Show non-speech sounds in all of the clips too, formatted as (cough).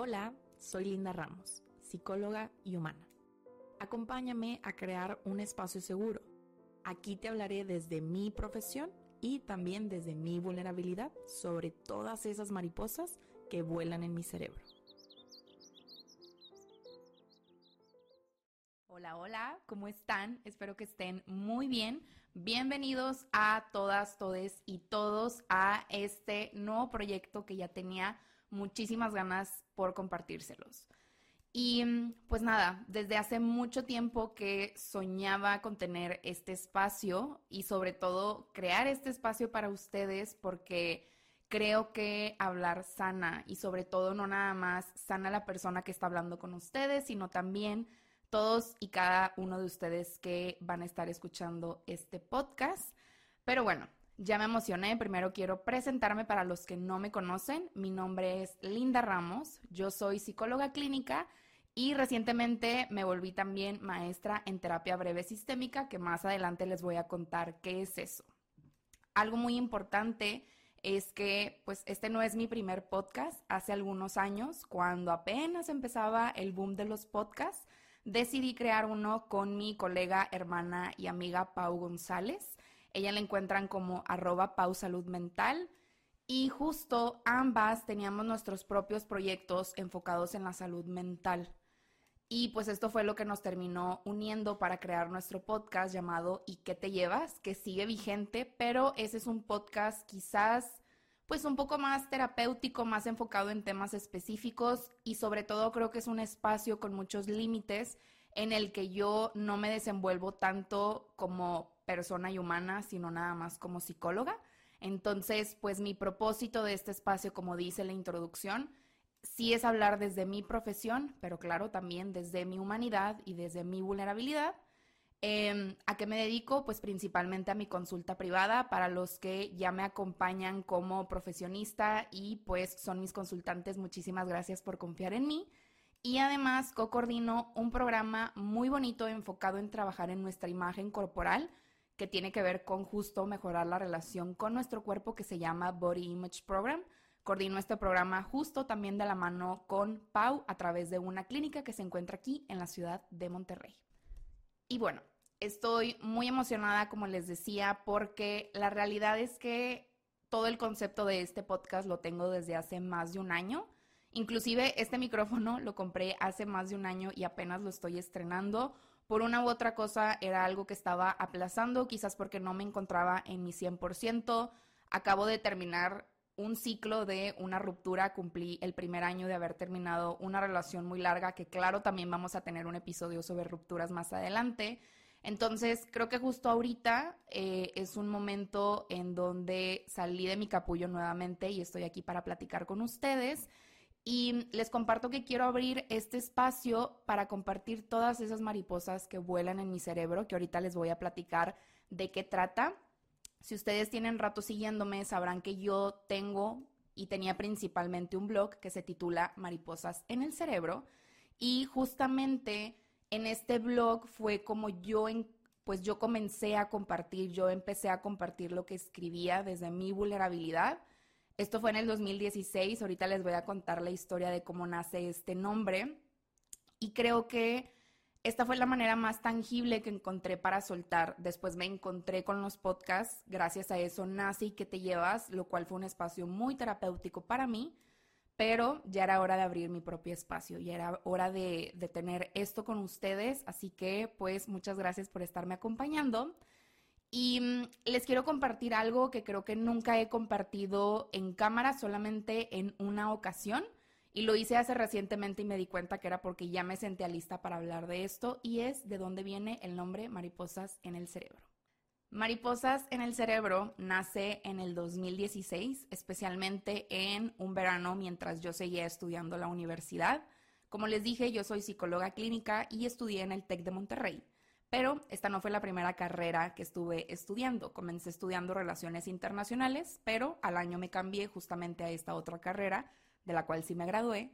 Hola, soy Linda Ramos, psicóloga y humana. Acompáñame a crear un espacio seguro. Aquí te hablaré desde mi profesión y también desde mi vulnerabilidad sobre todas esas mariposas que vuelan en mi cerebro. Hola, hola, ¿cómo están? Espero que estén muy bien. Bienvenidos a todas, todes y todos a este nuevo proyecto que ya tenía muchísimas ganas por compartírselos. Y pues nada, desde hace mucho tiempo que soñaba con tener este espacio y sobre todo crear este espacio para ustedes porque creo que hablar sana y sobre todo no nada más sana la persona que está hablando con ustedes, sino también todos y cada uno de ustedes que van a estar escuchando este podcast. Pero bueno, ya me emocioné. Primero quiero presentarme para los que no me conocen. Mi nombre es Linda Ramos. Yo soy psicóloga clínica y recientemente me volví también maestra en terapia breve sistémica, que más adelante les voy a contar qué es eso. Algo muy importante es que pues este no es mi primer podcast. Hace algunos años, cuando apenas empezaba el boom de los podcasts, decidí crear uno con mi colega, hermana y amiga Pau González. Ella la encuentran como arroba pausalud mental. Y justo ambas teníamos nuestros propios proyectos enfocados en la salud mental. Y pues esto fue lo que nos terminó uniendo para crear nuestro podcast llamado ¿Y qué te llevas? que sigue vigente, pero ese es un podcast quizás pues un poco más terapéutico, más enfocado en temas específicos y sobre todo creo que es un espacio con muchos límites en el que yo no me desenvuelvo tanto como persona y humana, sino nada más como psicóloga. Entonces, pues mi propósito de este espacio, como dice la introducción, sí es hablar desde mi profesión, pero claro, también desde mi humanidad y desde mi vulnerabilidad. Em, ¿A qué me dedico? Pues principalmente a mi consulta privada para los que ya me acompañan como profesionista y pues son mis consultantes. Muchísimas gracias por confiar en mí. Y además co-coordino un programa muy bonito enfocado en trabajar en nuestra imagen corporal que tiene que ver con justo mejorar la relación con nuestro cuerpo que se llama Body Image Program. Coordino este programa justo también de la mano con Pau a través de una clínica que se encuentra aquí en la ciudad de Monterrey. Y bueno, estoy muy emocionada, como les decía, porque la realidad es que todo el concepto de este podcast lo tengo desde hace más de un año. Inclusive este micrófono lo compré hace más de un año y apenas lo estoy estrenando por una u otra cosa era algo que estaba aplazando, quizás porque no me encontraba en mi 100%. Acabo de terminar un ciclo de una ruptura, cumplí el primer año de haber terminado una relación muy larga, que claro, también vamos a tener un episodio sobre rupturas más adelante. Entonces, creo que justo ahorita eh, es un momento en donde salí de mi capullo nuevamente y estoy aquí para platicar con ustedes. Y les comparto que quiero abrir este espacio para compartir todas esas mariposas que vuelan en mi cerebro, que ahorita les voy a platicar de qué trata. Si ustedes tienen rato siguiéndome, sabrán que yo tengo y tenía principalmente un blog que se titula Mariposas en el Cerebro. Y justamente en este blog fue como yo, pues yo comencé a compartir, yo empecé a compartir lo que escribía desde mi vulnerabilidad esto fue en el 2016, ahorita les voy a contar la historia de cómo nace este nombre y creo que esta fue la manera más tangible que encontré para soltar. Después me encontré con los podcasts, gracias a eso nace y que te llevas, lo cual fue un espacio muy terapéutico para mí, pero ya era hora de abrir mi propio espacio, ya era hora de, de tener esto con ustedes, así que pues muchas gracias por estarme acompañando. Y mm, les quiero compartir algo que creo que nunca he compartido en cámara, solamente en una ocasión. Y lo hice hace recientemente y me di cuenta que era porque ya me sentía lista para hablar de esto y es de dónde viene el nombre Mariposas en el Cerebro. Mariposas en el Cerebro nace en el 2016, especialmente en un verano mientras yo seguía estudiando la universidad. Como les dije, yo soy psicóloga clínica y estudié en el TEC de Monterrey. Pero esta no fue la primera carrera que estuve estudiando. Comencé estudiando relaciones internacionales, pero al año me cambié justamente a esta otra carrera, de la cual sí me gradué.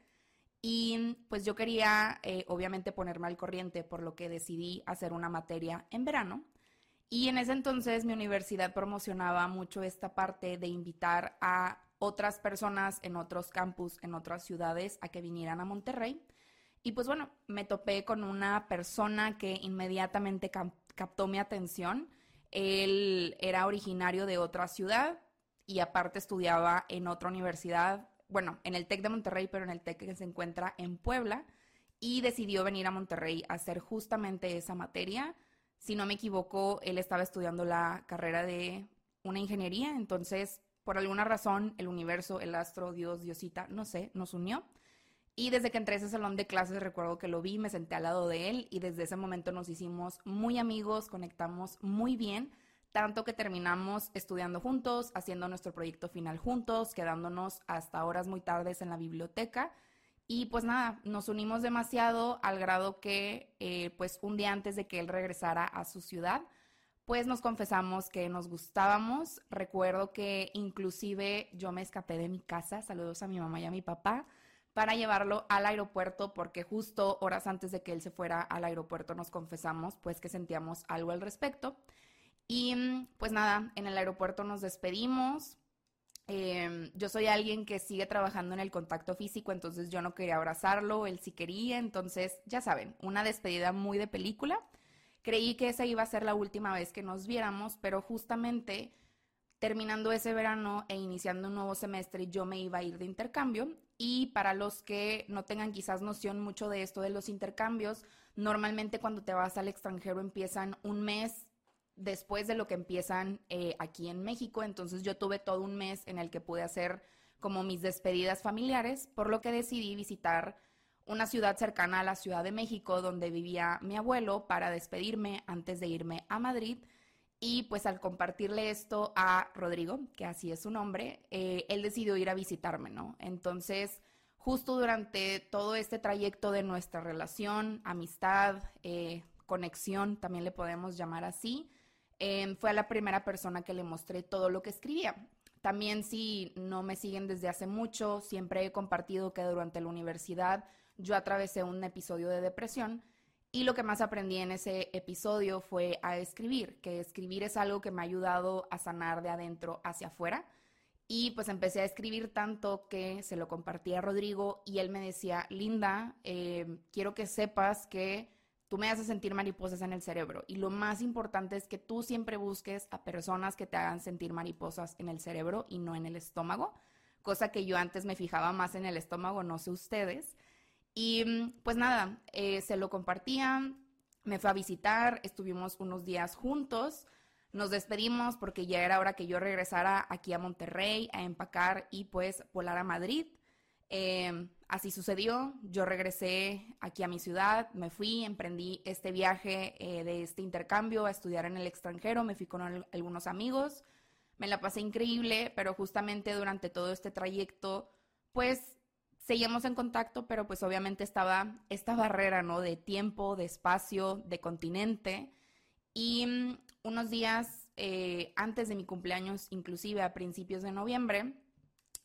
Y pues yo quería, eh, obviamente, ponerme al corriente, por lo que decidí hacer una materia en verano. Y en ese entonces mi universidad promocionaba mucho esta parte de invitar a otras personas en otros campus, en otras ciudades, a que vinieran a Monterrey. Y pues bueno, me topé con una persona que inmediatamente captó mi atención. Él era originario de otra ciudad y aparte estudiaba en otra universidad, bueno, en el TEC de Monterrey, pero en el TEC que se encuentra en Puebla, y decidió venir a Monterrey a hacer justamente esa materia. Si no me equivoco, él estaba estudiando la carrera de una ingeniería, entonces por alguna razón el universo, el astro, Dios, Diosita, no sé, nos unió. Y desde que entré ese salón de clases recuerdo que lo vi, me senté al lado de él y desde ese momento nos hicimos muy amigos, conectamos muy bien, tanto que terminamos estudiando juntos, haciendo nuestro proyecto final juntos, quedándonos hasta horas muy tardes en la biblioteca. Y pues nada, nos unimos demasiado al grado que eh, pues un día antes de que él regresara a su ciudad, pues nos confesamos que nos gustábamos. Recuerdo que inclusive yo me escapé de mi casa, saludos a mi mamá y a mi papá, para llevarlo al aeropuerto porque justo horas antes de que él se fuera al aeropuerto nos confesamos pues que sentíamos algo al respecto. Y pues nada, en el aeropuerto nos despedimos. Em, yo soy alguien que sigue trabajando en el contacto físico, entonces yo no quería abrazarlo, él sí quería, entonces ya saben, una despedida muy de película. Creí que esa iba a ser la última vez que nos viéramos, pero justamente terminando ese verano e iniciando un nuevo semestre, yo me iba a ir de intercambio. Y para los que no tengan quizás noción mucho de esto de los intercambios, normalmente cuando te vas al extranjero empiezan un mes después de lo que empiezan eh, aquí en México. Entonces yo tuve todo un mes en el que pude hacer como mis despedidas familiares, por lo que decidí visitar una ciudad cercana a la Ciudad de México donde vivía mi abuelo para despedirme antes de irme a Madrid. Y pues al compartirle esto a Rodrigo, que así es su nombre, eh, él decidió ir a visitarme, ¿no? Entonces, justo durante todo este trayecto de nuestra relación, amistad, eh, conexión, también le podemos llamar así, em, fue a la primera persona que le mostré todo lo que escribía. También si no me siguen desde hace mucho, siempre he compartido que durante la universidad yo atravesé un episodio de depresión y lo que más aprendí en ese episodio fue a escribir, que escribir es algo que me ha ayudado a sanar de adentro hacia afuera. Y pues empecé a escribir tanto que se lo compartí a Rodrigo y él me decía, Linda, eh, quiero que sepas que tú me haces sentir mariposas en el cerebro. Y lo más importante es que tú siempre busques a personas que te hagan sentir mariposas en el cerebro y no en el estómago, cosa que yo antes me fijaba más en el estómago, no sé ustedes. Y mm, pues nada, eh, se lo compartía, me fue a visitar, estuvimos unos días juntos, nos despedimos porque ya era hora que yo regresara aquí a Monterrey a empacar y pues volar a Madrid. Em, así sucedió, yo regresé aquí a mi ciudad, me fui, emprendí este viaje eh, de este intercambio a estudiar en el extranjero, me fui con algunos amigos, me la pasé increíble, pero justamente durante todo este trayecto, pues seguíamos en contacto, pero pues obviamente estaba esta barrera, ¿no? De tiempo, de espacio, de continente. Y mm, unos días eh, antes de mi cumpleaños, inclusive a principios de noviembre,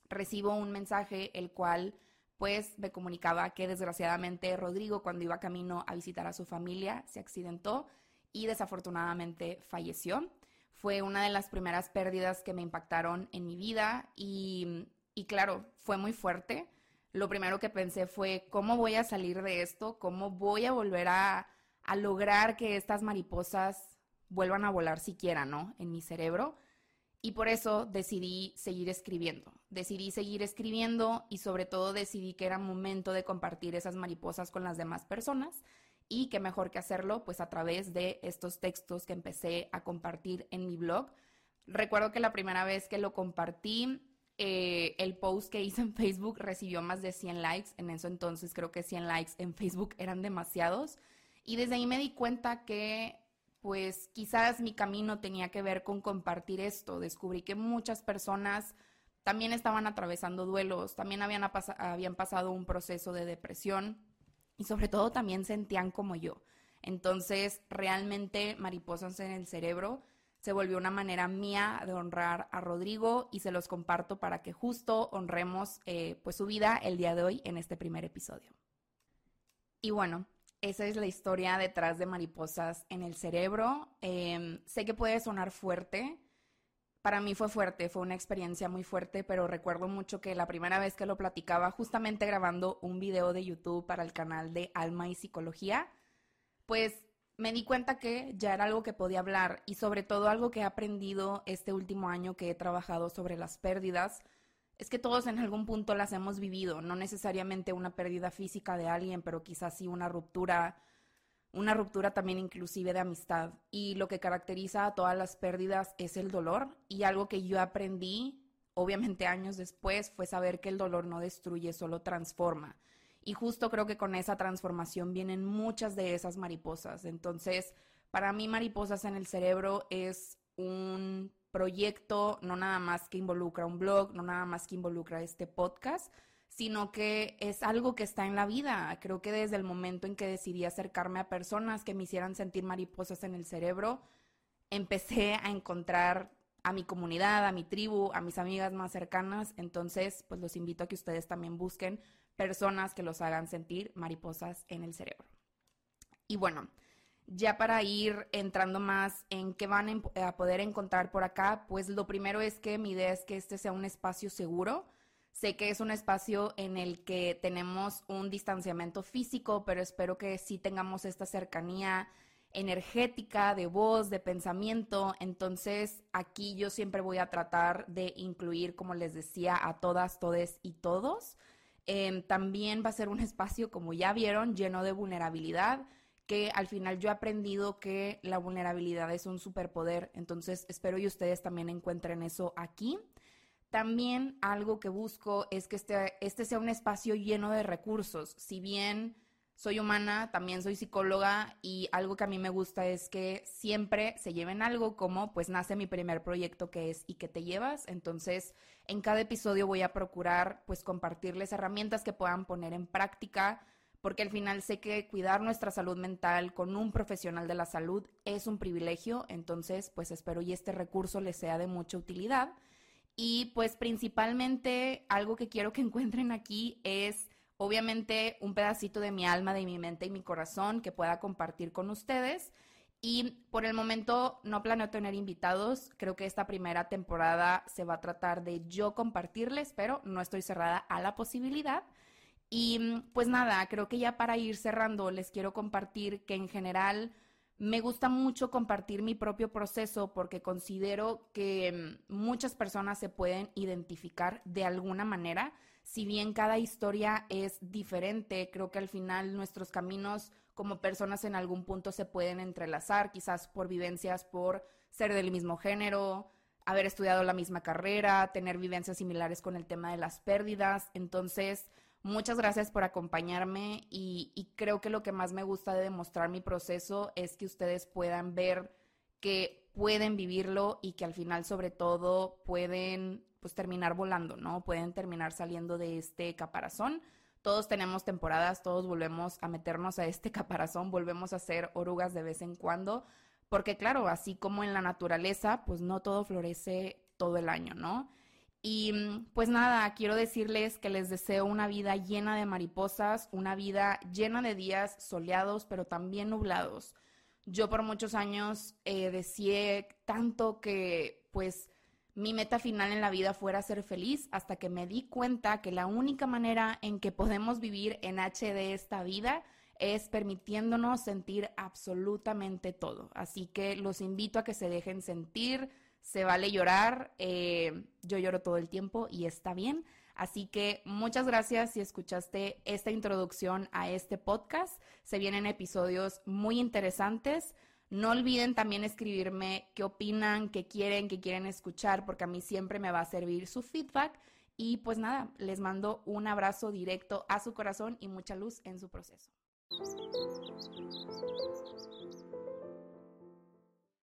recibo un mensaje el cual pues me comunicaba que desgraciadamente Rodrigo cuando iba camino a visitar a su familia se accidentó y desafortunadamente falleció. Fue una de las primeras pérdidas que me impactaron en mi vida y, y claro, fue muy fuerte lo primero que pensé fue, ¿cómo voy a salir de esto? ¿Cómo voy a volver a, lograr que estas mariposas vuelvan a volar siquiera, ¿no? En mi cerebro. Y por eso decidí seguir escribiendo. Decidí seguir escribiendo y sobre todo decidí que era momento de compartir esas mariposas con las demás personas y que mejor que hacerlo pues a través de estos textos que empecé a compartir en mi blog. Recuerdo que la primera vez que lo compartí eh, el post que hice en Facebook recibió más de 100 likes. En eso entonces creo que 100 likes en Facebook eran demasiados. Y desde ahí me di cuenta que pues quizás mi camino tenía que ver con compartir esto. Descubrí que muchas personas también estaban atravesando duelos, también habían, habían pasado un proceso de depresión y sobre todo también sentían como yo. Entonces, realmente mariposas en el cerebro se volvió una manera mía de honrar a Rodrigo y se los comparto para que justo honremos eh, pues su vida el día de hoy en este primer episodio. Y bueno, esa es la historia detrás de mariposas en el cerebro. Em, sé que puede sonar fuerte, para mí fue fuerte, fue una experiencia muy fuerte, pero recuerdo mucho que la primera vez que lo platicaba, justamente grabando un video de YouTube para el canal de Alma y Psicología, pues me di cuenta que ya era algo que podía hablar y sobre todo algo que he aprendido este último año que he trabajado sobre las pérdidas, es que todos en algún punto las hemos vivido, no necesariamente una pérdida física de alguien, pero quizás sí una ruptura una ruptura también inclusive de amistad. Y lo que caracteriza a todas las pérdidas es el dolor. Y algo que yo aprendí, obviamente años después, fue saber que el dolor no destruye, solo transforma. Y justo creo que con esa transformación vienen muchas de esas mariposas. Entonces, para mí mariposas en el cerebro es un proyecto no nada más que involucra un blog, no nada más que involucra este podcast, sino que es algo que está en la vida. Creo que desde el momento en que decidí acercarme a personas que me hicieran sentir mariposas en el cerebro, empecé a encontrar a mi comunidad, a mi tribu, a mis amigas más cercanas. Entonces, pues los invito a que ustedes también busquen personas que los hagan sentir mariposas en el cerebro. Y bueno, ya para ir entrando más en qué van a poder encontrar por acá, pues lo primero es que mi idea es que este sea un espacio seguro Sé que es un espacio en el que tenemos un distanciamiento físico, pero espero que sí tengamos esta cercanía energética, de voz, de pensamiento. Entonces, aquí yo siempre voy a tratar de incluir, como les decía, a todas, todes y todos. Em, también va a ser un espacio, como ya vieron, lleno de vulnerabilidad, que al final yo he aprendido que la vulnerabilidad es un superpoder. Entonces, espero y ustedes también encuentren eso aquí. También algo que busco es que este, este sea un espacio lleno de recursos. Si bien soy humana, también soy psicóloga y algo que a mí me gusta es que siempre se lleven algo como pues nace mi primer proyecto que es ¿y qué te llevas? Entonces, en cada episodio voy a procurar pues compartirles herramientas que puedan poner en práctica porque al final sé que cuidar nuestra salud mental con un profesional de la salud es un privilegio, entonces pues espero y este recurso les sea de mucha utilidad. Y pues principalmente algo que quiero que (laughs) encuentren aquí es obviamente un pedacito de mi alma, de mi mente y mi corazón que pueda compartir con ustedes. Y por el momento no planeo tener invitados. Creo que esta primera temporada se va a tratar de yo compartirles, pero no estoy cerrada a la posibilidad. Y pues nada, creo que ya para ir cerrando les quiero compartir que en general me gusta mucho compartir mi propio proceso porque considero que mm, muchas personas se pueden identificar de alguna manera. Si bien cada historia es diferente, creo que al final nuestros caminos como personas en algún punto se pueden entrelazar, quizás por vivencias, por ser del mismo género, haber estudiado la misma carrera, tener vivencias similares con el tema de las pérdidas. Entonces, Muchas gracias por acompañarme y, creo que lo que más me gusta de demostrar mi proceso es que ustedes puedan ver que pueden vivirlo y que al final sobre todo pueden pues terminar volando, ¿no? Pueden terminar saliendo de este caparazón. Todos tenemos temporadas, todos volvemos a meternos a este (laughs) caparazón, volvemos a ser orugas de vez en cuando, porque claro, así como en la naturaleza, pues no todo florece todo el año, ¿no? Y mm, pues nada, quiero decirles que les deseo una vida llena de mariposas, una vida llena de días soleados, pero también nublados. Yo por muchos años eh, deseé tanto que pues mi meta final en la vida fuera ser feliz hasta que me di cuenta que la única manera en que podemos vivir en HD esta vida es permitiéndonos sentir absolutamente todo. Así que los invito a que se dejen sentir, se vale llorar, eh, yo lloro todo el tiempo y está bien. Así que muchas gracias si escuchaste esta introducción a este podcast. Se vienen episodios muy interesantes. No olviden también escribirme qué opinan, qué quieren, qué quieren escuchar, porque a mí siempre me va a servir su feedback. Y pues nada, les mando un abrazo directo a su corazón y mucha luz en su proceso.